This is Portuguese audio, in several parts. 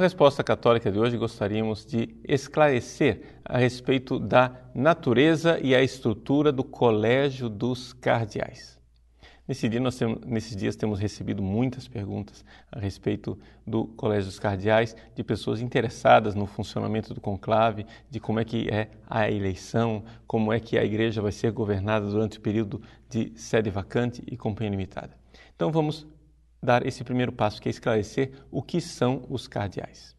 Resposta Católica de hoje gostaríamos de esclarecer a respeito da natureza e a estrutura do Colégio dos Cardeais. Nesse dia nós temos, nesses dias temos recebido muitas perguntas a respeito do Colégio dos Cardeais, de pessoas interessadas no funcionamento do conclave, de como é que é a eleição, como é que a igreja vai ser governada durante o período de sede vacante e companhia limitada. Então vamos dar esse primeiro passo, que é esclarecer o que são os cardeais.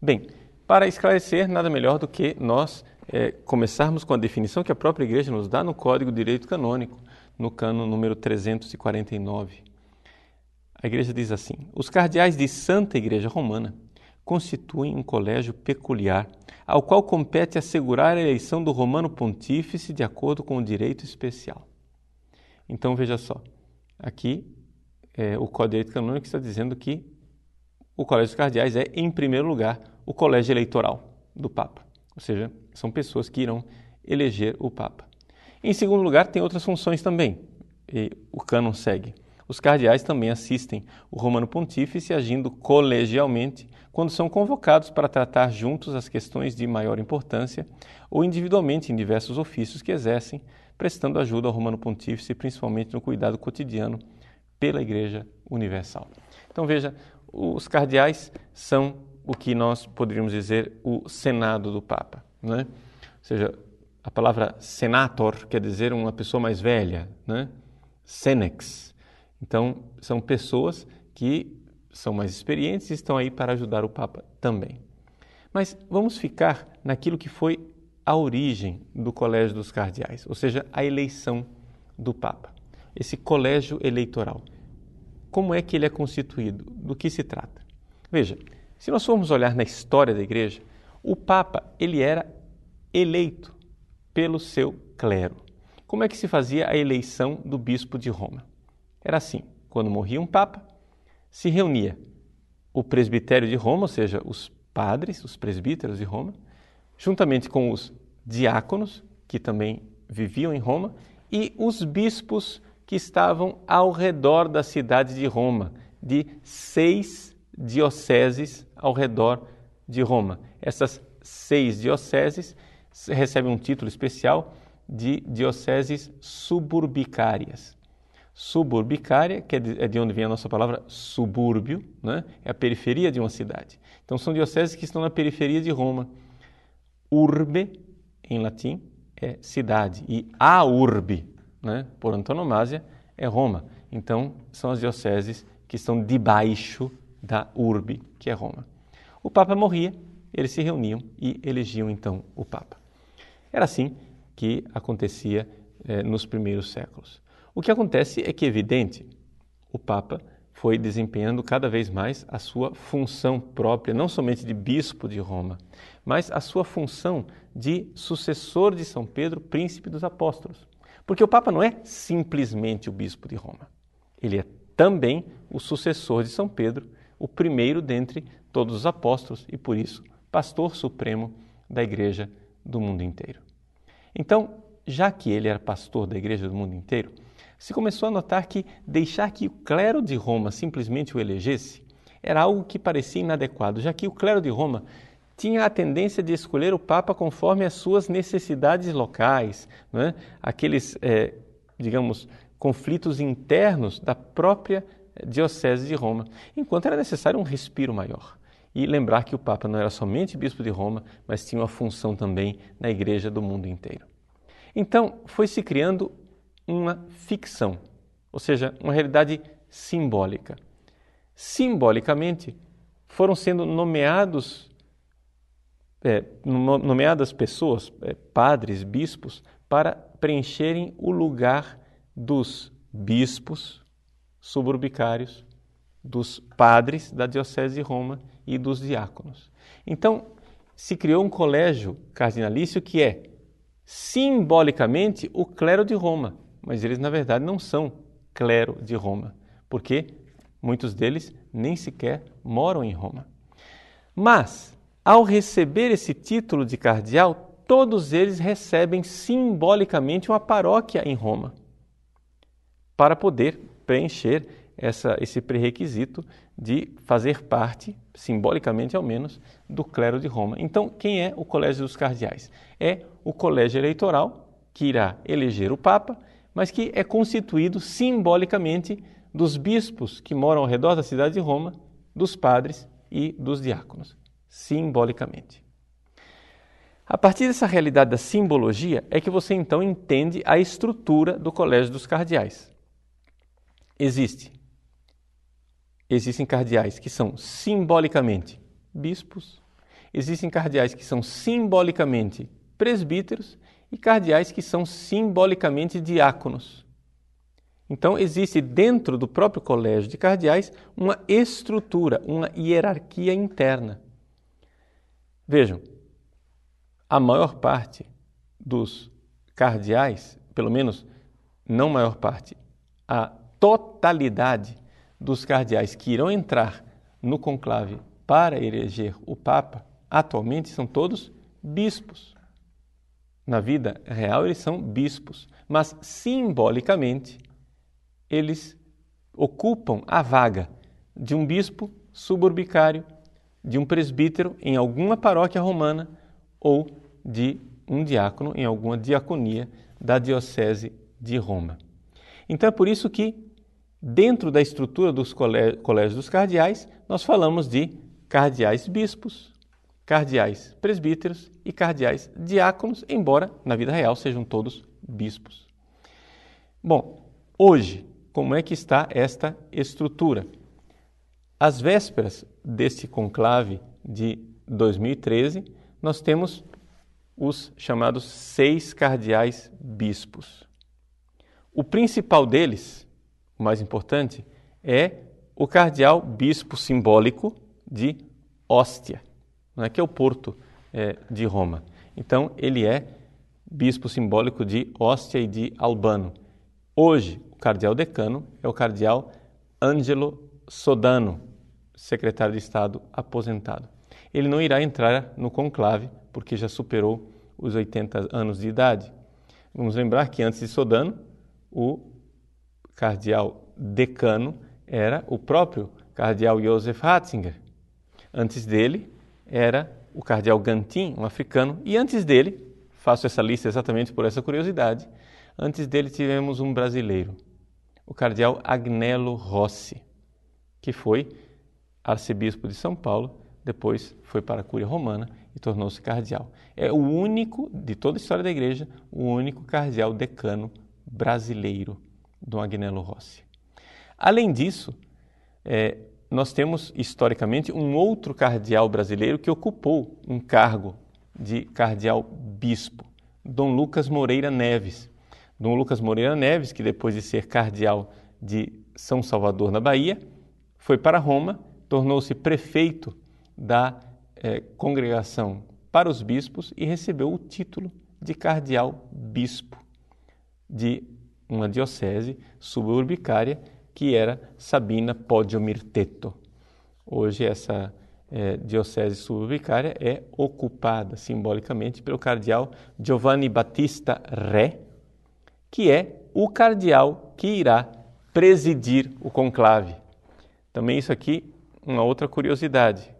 Bem, para esclarecer, nada melhor do que nós é, começarmos com a definição que a própria Igreja nos dá no Código de Direito Canônico, no cano número 349. A Igreja diz assim: Os cardeais de Santa Igreja Romana constituem um colégio peculiar, ao qual compete assegurar a eleição do Romano Pontífice de acordo com o direito especial. Então veja só, aqui é, o Código de Direito Canônico está dizendo que o Colégio dos Cardeais é, em primeiro lugar, o colégio eleitoral do Papa. Ou seja, são pessoas que irão eleger o Papa. Em segundo lugar, tem outras funções também. E o cânon segue. Os cardeais também assistem o Romano Pontífice agindo colegialmente quando são convocados para tratar juntos as questões de maior importância ou individualmente em diversos ofícios que exercem, prestando ajuda ao Romano Pontífice, principalmente no cuidado cotidiano pela Igreja Universal. Então veja, os cardeais são o que nós poderíamos dizer o Senado do Papa. Né? Ou seja, a palavra senator quer dizer uma pessoa mais velha, né? senex. Então, são pessoas que são mais experientes e estão aí para ajudar o Papa também. Mas vamos ficar naquilo que foi a origem do Colégio dos Cardeais, ou seja, a eleição do Papa esse colégio eleitoral. Como é que ele é constituído? Do que se trata? Veja, se nós formos olhar na história da igreja, o Papa ele era eleito pelo seu clero. Como é que se fazia a eleição do bispo de Roma? Era assim: quando morria um Papa, se reunia o presbitério de Roma, ou seja, os padres, os presbíteros de Roma, juntamente com os diáconos, que também viviam em Roma, e os bispos que estavam ao redor da cidade de Roma, de seis dioceses ao redor de Roma. Essas seis dioceses recebem um título especial de dioceses suburbicárias. Suburbicária, que é de é onde vem a nossa palavra subúrbio, né? é a periferia de uma cidade. Então, são dioceses que estão na periferia de Roma. Urbe, em latim, é cidade, e a urbe, né, por antonomasia, é Roma. Então, são as dioceses que estão debaixo da urbe, que é Roma. O Papa morria, eles se reuniam e elegiam então o Papa. Era assim que acontecia eh, nos primeiros séculos. O que acontece é que, é evidente, o Papa foi desempenhando cada vez mais a sua função própria, não somente de bispo de Roma, mas a sua função de sucessor de São Pedro, príncipe dos apóstolos. Porque o Papa não é simplesmente o bispo de Roma. Ele é também o sucessor de São Pedro, o primeiro dentre todos os apóstolos e, por isso, pastor supremo da igreja do mundo inteiro. Então, já que ele era pastor da igreja do mundo inteiro, se começou a notar que deixar que o clero de Roma simplesmente o elegesse era algo que parecia inadequado, já que o clero de Roma tinha a tendência de escolher o Papa conforme as suas necessidades locais, é? aqueles, é, digamos, conflitos internos da própria Diocese de Roma, enquanto era necessário um respiro maior. E lembrar que o Papa não era somente bispo de Roma, mas tinha uma função também na igreja do mundo inteiro. Então, foi se criando uma ficção, ou seja, uma realidade simbólica. Simbolicamente, foram sendo nomeados é, nomeadas pessoas, é, padres, bispos, para preencherem o lugar dos bispos suburbicários, dos padres da Diocese de Roma e dos diáconos. Então, se criou um colégio cardinalício que é simbolicamente o clero de Roma, mas eles na verdade não são clero de Roma, porque Muitos deles nem sequer moram em Roma. Mas, ao receber esse título de cardeal, todos eles recebem simbolicamente uma paróquia em Roma, para poder preencher essa, esse pré-requisito de fazer parte, simbolicamente ao menos, do clero de Roma. Então, quem é o Colégio dos Cardeais? É o colégio eleitoral que irá eleger o Papa, mas que é constituído simbolicamente dos bispos que moram ao redor da cidade de Roma, dos padres e dos diáconos, simbolicamente. A partir dessa realidade da simbologia é que você então entende a estrutura do Colégio dos Cardeais. Existe existem cardeais que são simbolicamente bispos, existem cardeais que são simbolicamente presbíteros e cardeais que são simbolicamente diáconos. Então, existe dentro do próprio colégio de cardeais uma estrutura, uma hierarquia interna. Vejam, a maior parte dos cardeais, pelo menos não maior parte, a totalidade dos cardeais que irão entrar no conclave para eleger o Papa, atualmente são todos bispos. Na vida real, eles são bispos, mas simbolicamente, eles ocupam a vaga de um bispo suburbicário, de um presbítero em alguma paróquia romana ou de um diácono em alguma diaconia da Diocese de Roma. Então é por isso que Dentro da estrutura dos colégios dos cardeais, nós falamos de cardeais bispos, cardeais presbíteros e cardeais diáconos, embora na vida real sejam todos bispos. Bom, hoje, como é que está esta estrutura? Às vésperas deste conclave de 2013, nós temos os chamados seis cardeais bispos. O principal deles o mais importante, é o cardeal bispo simbólico de Ostia, não é que é o porto é, de Roma. Então, ele é bispo simbólico de Ostia e de Albano. Hoje, o cardeal decano é o cardeal Angelo Sodano, secretário de Estado aposentado. Ele não irá entrar no conclave, porque já superou os 80 anos de idade. Vamos lembrar que antes de Sodano, o cardeal decano era o próprio cardeal Joseph Ratzinger. Antes dele era o cardeal Gantin, um africano, e antes dele, faço essa lista exatamente por essa curiosidade, antes dele tivemos um brasileiro, o cardeal Agnello Rossi, que foi arcebispo de São Paulo, depois foi para a Cúria Romana e tornou-se cardeal. É o único, de toda a história da igreja, o único cardeal decano brasileiro do Agnello Rossi. Além disso, é, nós temos historicamente um outro cardeal brasileiro que ocupou um cargo de cardeal bispo, Dom Lucas Moreira Neves. Dom Lucas Moreira Neves, que depois de ser cardeal de São Salvador, na Bahia, foi para Roma, tornou-se prefeito da é, congregação para os bispos e recebeu o título de cardeal bispo de uma diocese suburbicária que era Sabina Podiomirteto. Hoje essa é, diocese suburbicária é ocupada simbolicamente pelo cardeal Giovanni Battista Re, que é o cardeal que irá presidir o conclave. Também isso aqui, uma outra curiosidade.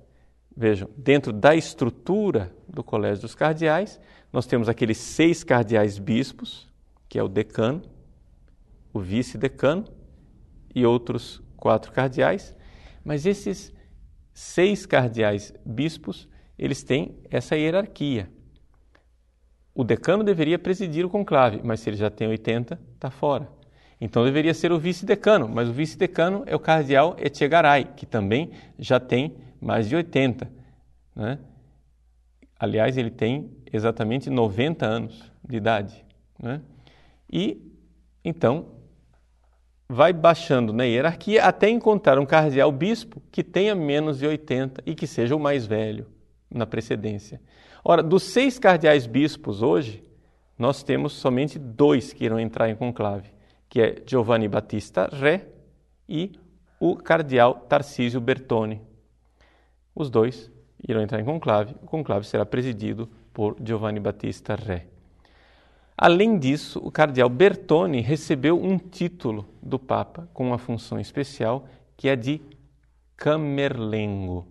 Vejam, dentro da estrutura do Colégio dos Cardeais, nós temos aqueles seis cardeais bispos, que é o decano, o vice-decano e outros quatro cardeais, mas esses seis cardeais bispos, eles têm essa hierarquia. O decano deveria presidir o conclave, mas se ele já tem 80, está fora. Então deveria ser o vice-decano, mas o vice-decano é o cardeal Echegaray, que também já tem mais de 80. Né? Aliás, ele tem exatamente 90 anos de idade. Né? E então vai baixando na hierarquia até encontrar um cardeal bispo que tenha menos de 80 e que seja o mais velho na precedência. Ora, dos seis cardeais bispos hoje, nós temos somente dois que irão entrar em conclave, que é Giovanni Battista Re e o cardeal Tarcísio Bertone. Os dois irão entrar em conclave. O conclave será presidido por Giovanni Battista Re. Além disso, o cardeal Bertone recebeu um título do Papa com uma função especial que é de Camerlengo.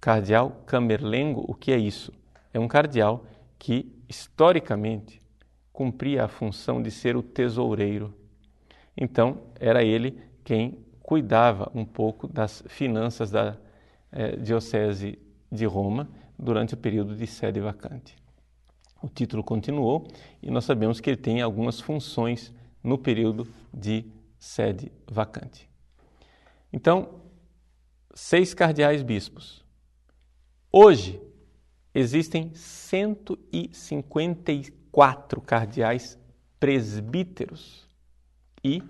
Cardeal Camerlengo, o que é isso? É um cardeal que, historicamente, cumpria a função de ser o tesoureiro. Então, era ele quem cuidava um pouco das finanças da eh, Diocese de Roma durante o período de sede vacante. O título continuou e nós sabemos que ele tem algumas funções no período de sede vacante. Então, seis cardeais bispos. Hoje, existem 154 cardeais presbíteros e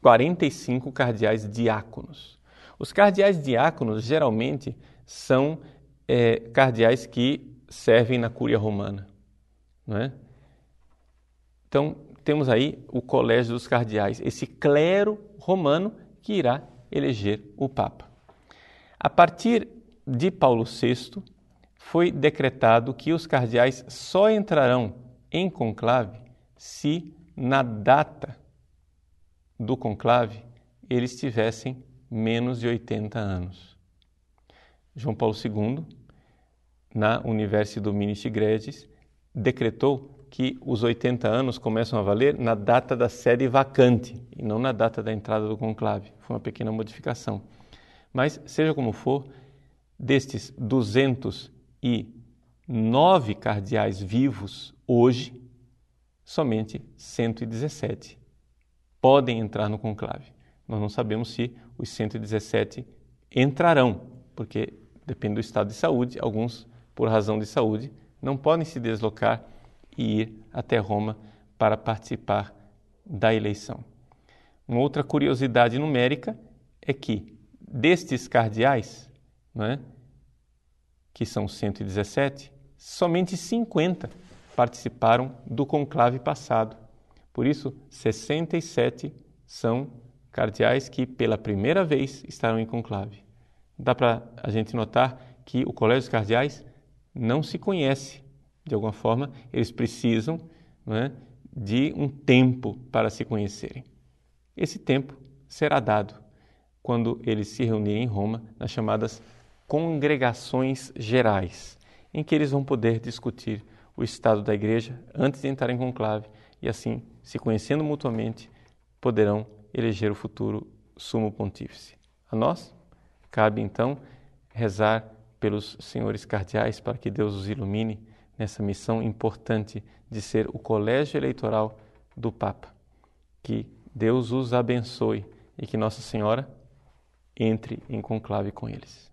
45 cardeais diáconos. Os cardeais diáconos geralmente são é, cardeais que servem na Cúria Romana. É? Então, temos aí o Colégio dos Cardeais, esse clero romano que irá eleger o Papa. A partir de Paulo VI, foi decretado que os cardeais só entrarão em conclave se, na data do conclave, eles tivessem menos de 80 anos. João Paulo II, na Universidade Dominici Gregis, decretou que os 80 anos começam a valer na data da sede vacante e não na data da entrada do conclave. Foi uma pequena modificação. Mas, seja como for, destes 209 cardeais vivos hoje, somente 117 podem entrar no conclave. Nós não sabemos se os 117 entrarão, porque depende do estado de saúde, alguns, por razão de saúde, não podem se deslocar e ir até Roma para participar da eleição. Uma outra curiosidade numérica é que destes cardeais, é, que são 117, somente 50 participaram do conclave passado. Por isso, 67 são cardeais que pela primeira vez estarão em conclave. Dá para a gente notar que o Colégio dos Cardeais não se conhece. De alguma forma, eles precisam é, de um tempo para se conhecerem. Esse tempo será dado quando eles se reunirem em Roma nas chamadas congregações gerais, em que eles vão poder discutir o estado da igreja antes de entrar em conclave e assim, se conhecendo mutuamente, poderão eleger o futuro sumo pontífice. A nós cabe então rezar pelos senhores cardeais para que Deus os ilumine nessa missão importante de ser o colégio eleitoral do Papa. Que Deus os abençoe e que Nossa Senhora entre em conclave com eles.